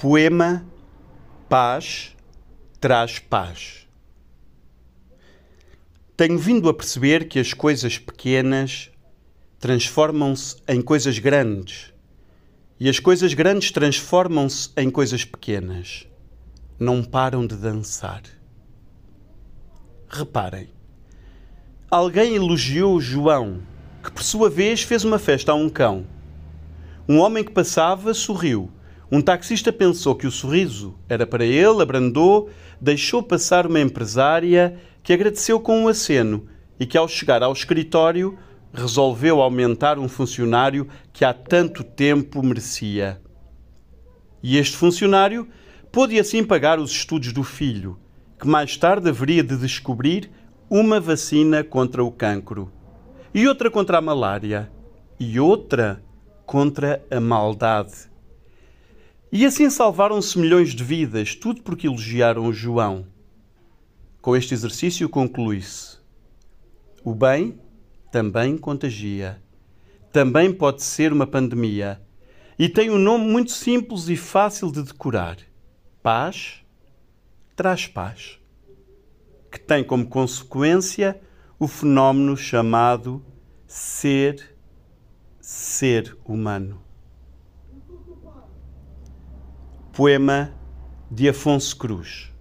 Poema Paz traz paz. Tenho vindo a perceber que as coisas pequenas transformam-se em coisas grandes e as coisas grandes transformam-se em coisas pequenas. Não param de dançar. Reparem, alguém elogiou João, que por sua vez fez uma festa a um cão. Um homem que passava sorriu. Um taxista pensou que o sorriso era para ele, abrandou, deixou passar uma empresária que agradeceu com um aceno e que, ao chegar ao escritório, resolveu aumentar um funcionário que há tanto tempo merecia. E este funcionário pôde assim pagar os estudos do filho, que mais tarde haveria de descobrir uma vacina contra o cancro, e outra contra a malária, e outra contra a maldade. E assim salvaram-se milhões de vidas, tudo porque elogiaram João. Com este exercício conclui-se: o bem também contagia, também pode ser uma pandemia, e tem um nome muito simples e fácil de decorar: paz traz paz, que tem como consequência o fenómeno chamado ser ser humano. Poema de Afonso Cruz